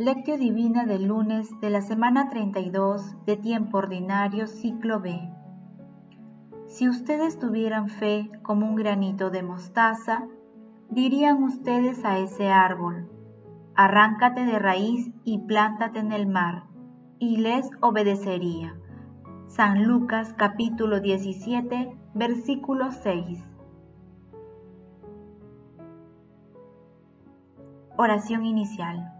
Lectio Divina del lunes de la semana 32 de tiempo ordinario ciclo B. Si ustedes tuvieran fe como un granito de mostaza, dirían ustedes a ese árbol, arráncate de raíz y plántate en el mar, y les obedecería. San Lucas capítulo 17, versículo 6. Oración inicial.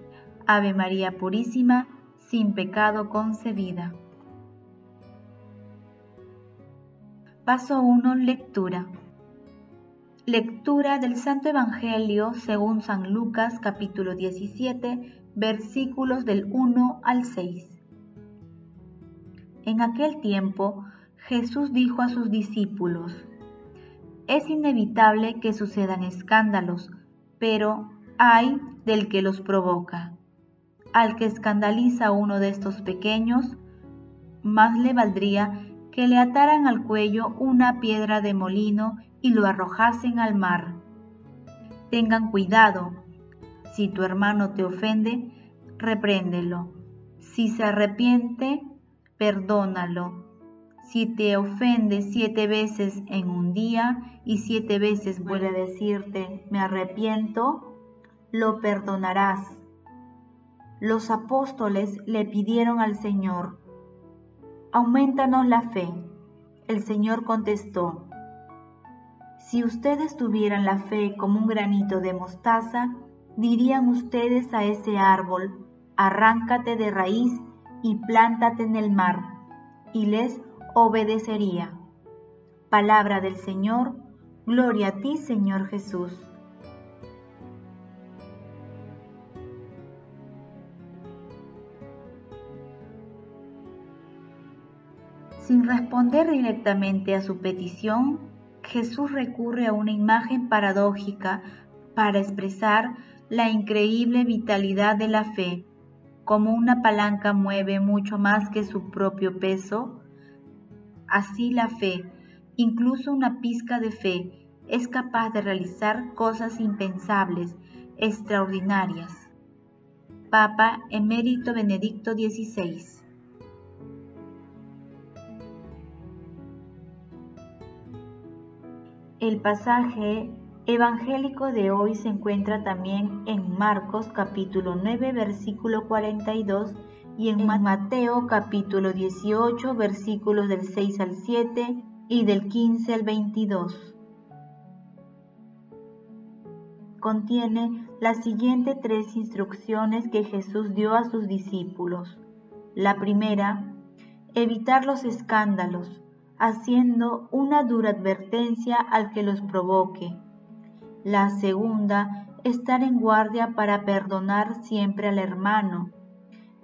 Ave María Purísima, sin pecado concebida. Paso 1. Lectura. Lectura del Santo Evangelio según San Lucas capítulo 17 versículos del 1 al 6. En aquel tiempo Jesús dijo a sus discípulos, Es inevitable que sucedan escándalos, pero hay del que los provoca al que escandaliza a uno de estos pequeños, más le valdría que le ataran al cuello una piedra de molino y lo arrojasen al mar. Tengan cuidado, si tu hermano te ofende, repréndelo. Si se arrepiente, perdónalo. Si te ofende siete veces en un día y siete veces vuelve a decirte me arrepiento, lo perdonarás los apóstoles le pidieron al Señor, aumentanos la fe. El Señor contestó, si ustedes tuvieran la fe como un granito de mostaza, dirían ustedes a ese árbol, arráncate de raíz y plántate en el mar, y les obedecería. Palabra del Señor, gloria a ti Señor Jesús. Sin responder directamente a su petición, Jesús recurre a una imagen paradójica para expresar la increíble vitalidad de la fe. Como una palanca mueve mucho más que su propio peso, así la fe, incluso una pizca de fe, es capaz de realizar cosas impensables, extraordinarias. Papa Emérito Benedicto XVI El pasaje evangélico de hoy se encuentra también en Marcos capítulo 9 versículo 42 y en Mateo capítulo 18 versículos del 6 al 7 y del 15 al 22. Contiene las siguientes tres instrucciones que Jesús dio a sus discípulos. La primera, evitar los escándalos haciendo una dura advertencia al que los provoque. La segunda, estar en guardia para perdonar siempre al hermano.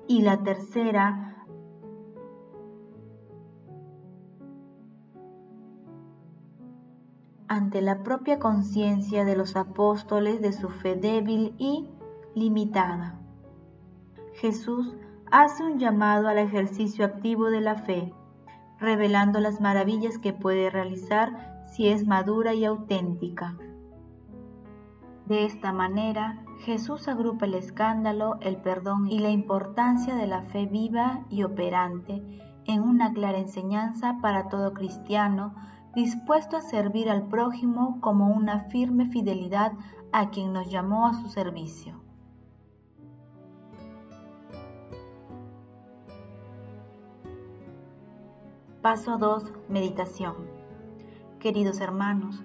Y la tercera, ante la propia conciencia de los apóstoles de su fe débil y limitada. Jesús hace un llamado al ejercicio activo de la fe revelando las maravillas que puede realizar si es madura y auténtica. De esta manera, Jesús agrupa el escándalo, el perdón y la importancia de la fe viva y operante en una clara enseñanza para todo cristiano dispuesto a servir al prójimo como una firme fidelidad a quien nos llamó a su servicio. Paso 2. Meditación. Queridos hermanos,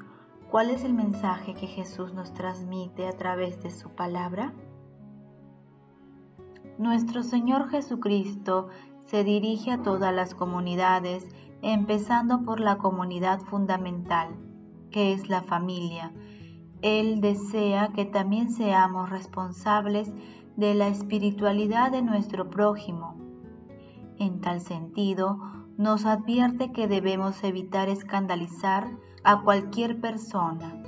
¿cuál es el mensaje que Jesús nos transmite a través de su palabra? Nuestro Señor Jesucristo se dirige a todas las comunidades, empezando por la comunidad fundamental, que es la familia, Él desea que también seamos responsables de la espiritualidad de nuestro prójimo. En tal sentido, nos advierte que debemos evitar escandalizar a cualquier persona.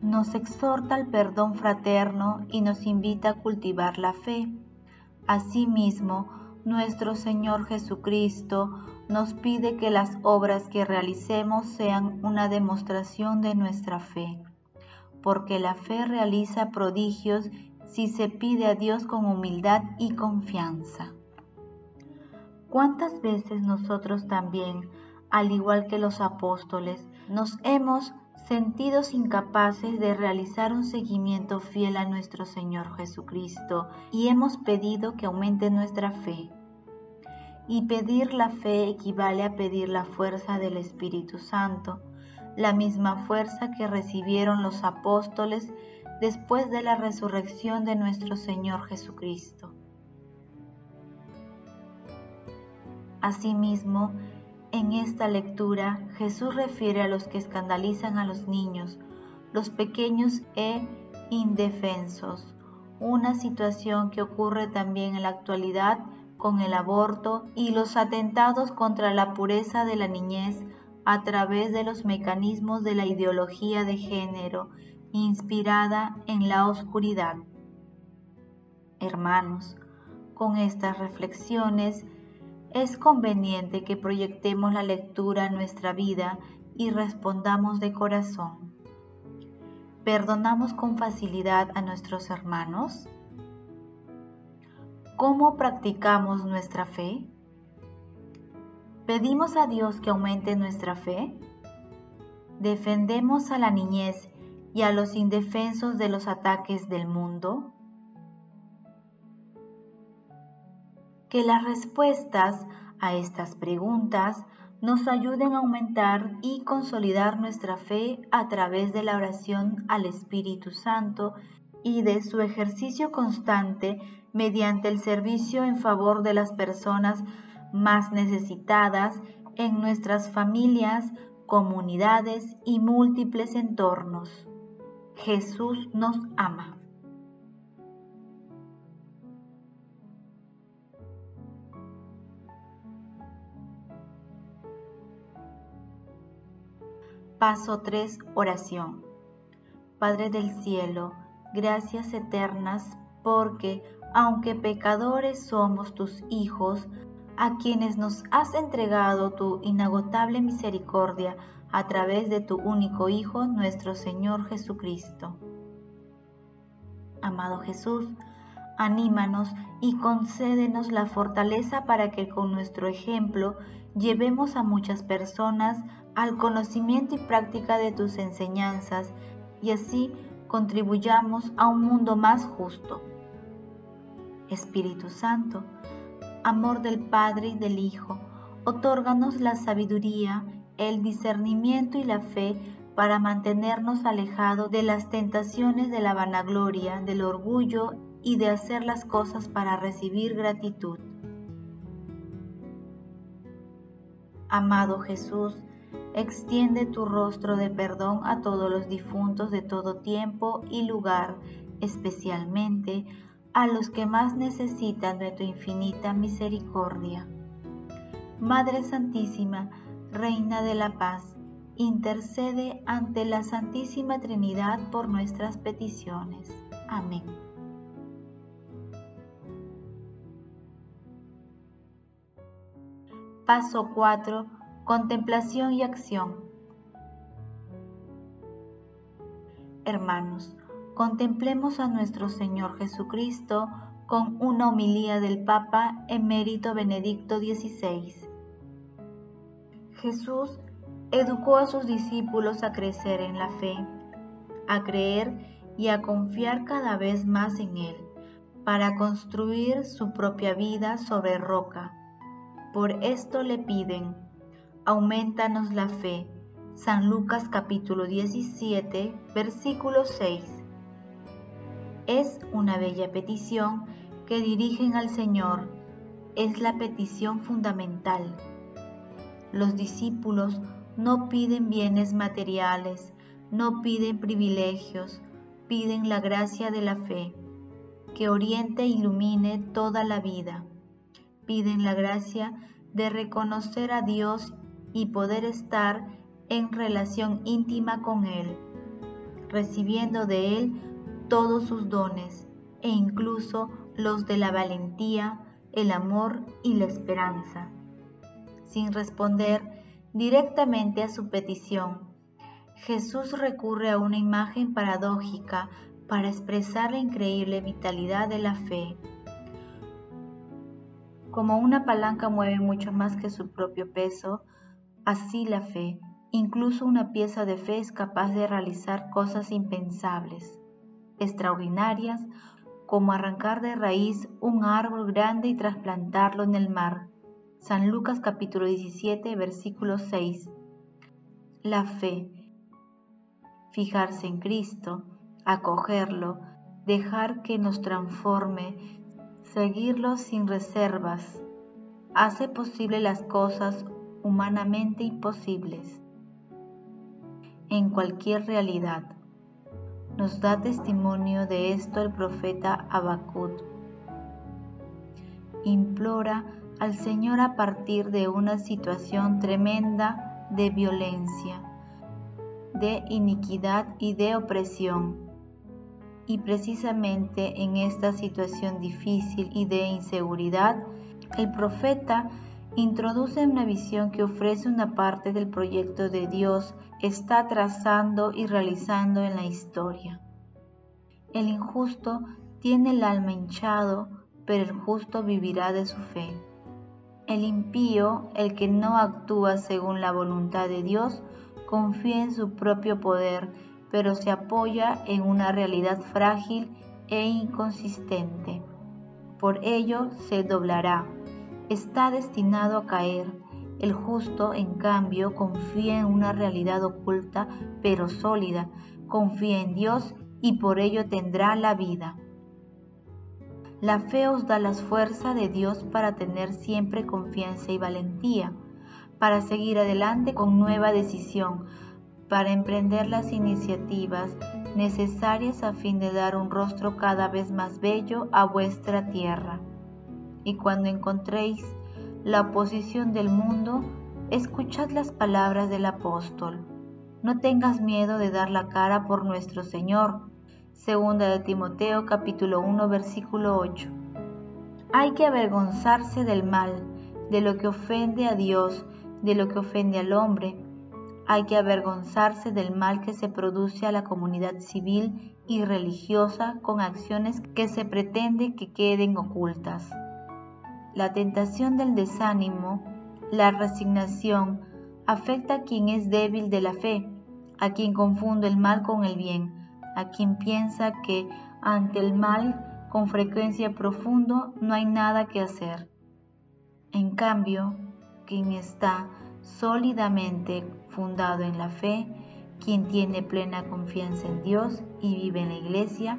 Nos exhorta al perdón fraterno y nos invita a cultivar la fe. Asimismo, nuestro Señor Jesucristo nos pide que las obras que realicemos sean una demostración de nuestra fe, porque la fe realiza prodigios si se pide a Dios con humildad y confianza. ¿Cuántas veces nosotros también, al igual que los apóstoles, nos hemos sentido incapaces de realizar un seguimiento fiel a nuestro Señor Jesucristo y hemos pedido que aumente nuestra fe? Y pedir la fe equivale a pedir la fuerza del Espíritu Santo, la misma fuerza que recibieron los apóstoles después de la resurrección de nuestro Señor Jesucristo. Asimismo, en esta lectura Jesús refiere a los que escandalizan a los niños, los pequeños e indefensos, una situación que ocurre también en la actualidad con el aborto y los atentados contra la pureza de la niñez a través de los mecanismos de la ideología de género inspirada en la oscuridad. Hermanos, con estas reflexiones es conveniente que proyectemos la lectura a nuestra vida y respondamos de corazón. ¿Perdonamos con facilidad a nuestros hermanos? ¿Cómo practicamos nuestra fe? ¿Pedimos a Dios que aumente nuestra fe? ¿Defendemos a la niñez y a los indefensos de los ataques del mundo? Que las respuestas a estas preguntas nos ayuden a aumentar y consolidar nuestra fe a través de la oración al Espíritu Santo y de su ejercicio constante mediante el servicio en favor de las personas más necesitadas en nuestras familias, comunidades y múltiples entornos. Jesús nos ama. Paso 3. Oración. Padre del cielo, gracias eternas porque, aunque pecadores somos tus hijos, a quienes nos has entregado tu inagotable misericordia a través de tu único Hijo, nuestro Señor Jesucristo. Amado Jesús, anímanos y concédenos la fortaleza para que con nuestro ejemplo llevemos a muchas personas al conocimiento y práctica de tus enseñanzas y así contribuyamos a un mundo más justo. Espíritu Santo, amor del Padre y del Hijo, otórganos la sabiduría, el discernimiento y la fe para mantenernos alejados de las tentaciones de la vanagloria, del orgullo y de hacer las cosas para recibir gratitud. Amado Jesús, extiende tu rostro de perdón a todos los difuntos de todo tiempo y lugar, especialmente a los que más necesitan de tu infinita misericordia. Madre Santísima, Reina de la Paz, intercede ante la Santísima Trinidad por nuestras peticiones. Amén. Paso 4. Contemplación y acción. Hermanos, contemplemos a nuestro Señor Jesucristo con una homilía del Papa emérito Benedicto XVI. Jesús educó a sus discípulos a crecer en la fe, a creer y a confiar cada vez más en Él, para construir su propia vida sobre roca. Por esto le piden, aumentanos la fe. San Lucas capítulo 17, versículo 6 es una bella petición que dirigen al Señor. Es la petición fundamental. Los discípulos no piden bienes materiales, no piden privilegios, piden la gracia de la fe, que oriente e ilumine toda la vida. Piden la gracia de reconocer a Dios y poder estar en relación íntima con Él, recibiendo de Él todos sus dones e incluso los de la valentía, el amor y la esperanza. Sin responder directamente a su petición, Jesús recurre a una imagen paradójica para expresar la increíble vitalidad de la fe. Como una palanca mueve mucho más que su propio peso, así la fe, incluso una pieza de fe es capaz de realizar cosas impensables, extraordinarias, como arrancar de raíz un árbol grande y trasplantarlo en el mar. San Lucas capítulo 17, versículo 6. La fe, fijarse en Cristo, acogerlo, dejar que nos transforme, seguirlo sin reservas, hace posible las cosas humanamente imposibles en cualquier realidad. Nos da testimonio de esto el profeta Habacuc. Implora al Señor a partir de una situación tremenda de violencia de iniquidad y de opresión. Y precisamente en esta situación difícil y de inseguridad, el profeta introduce una visión que ofrece una parte del proyecto de Dios está trazando y realizando en la historia. El injusto tiene el alma hinchado, pero el justo vivirá de su fe. El impío, el que no actúa según la voluntad de Dios, confía en su propio poder, pero se apoya en una realidad frágil e inconsistente. Por ello se doblará. Está destinado a caer. El justo, en cambio, confía en una realidad oculta pero sólida. Confía en Dios y por ello tendrá la vida. La fe os da las fuerzas de Dios para tener siempre confianza y valentía para seguir adelante con nueva decisión, para emprender las iniciativas necesarias a fin de dar un rostro cada vez más bello a vuestra tierra. Y cuando encontréis la oposición del mundo, escuchad las palabras del apóstol. No tengas miedo de dar la cara por nuestro Señor. Segunda de Timoteo capítulo 1 versículo 8. Hay que avergonzarse del mal, de lo que ofende a Dios, de lo que ofende al hombre. Hay que avergonzarse del mal que se produce a la comunidad civil y religiosa con acciones que se pretende que queden ocultas. La tentación del desánimo, la resignación, afecta a quien es débil de la fe, a quien confunde el mal con el bien, a quien piensa que ante el mal con frecuencia profundo no hay nada que hacer. En cambio, quien está sólidamente fundado en la fe, quien tiene plena confianza en Dios y vive en la iglesia,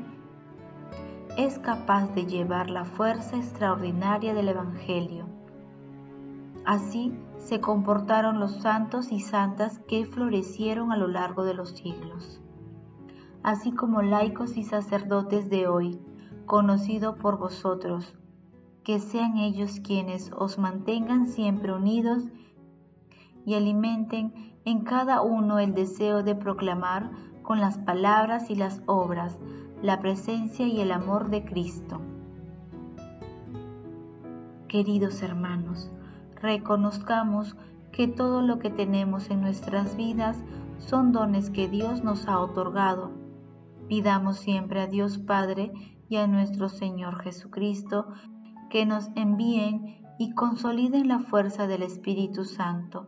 es capaz de llevar la fuerza extraordinaria del Evangelio. Así se comportaron los santos y santas que florecieron a lo largo de los siglos, así como laicos y sacerdotes de hoy, conocido por vosotros, que sean ellos quienes os mantengan siempre unidos y alimenten en cada uno el deseo de proclamar con las palabras y las obras la presencia y el amor de Cristo. Queridos hermanos, reconozcamos que todo lo que tenemos en nuestras vidas son dones que Dios nos ha otorgado. Pidamos siempre a Dios Padre y a nuestro Señor Jesucristo que nos envíen y consoliden la fuerza del Espíritu Santo,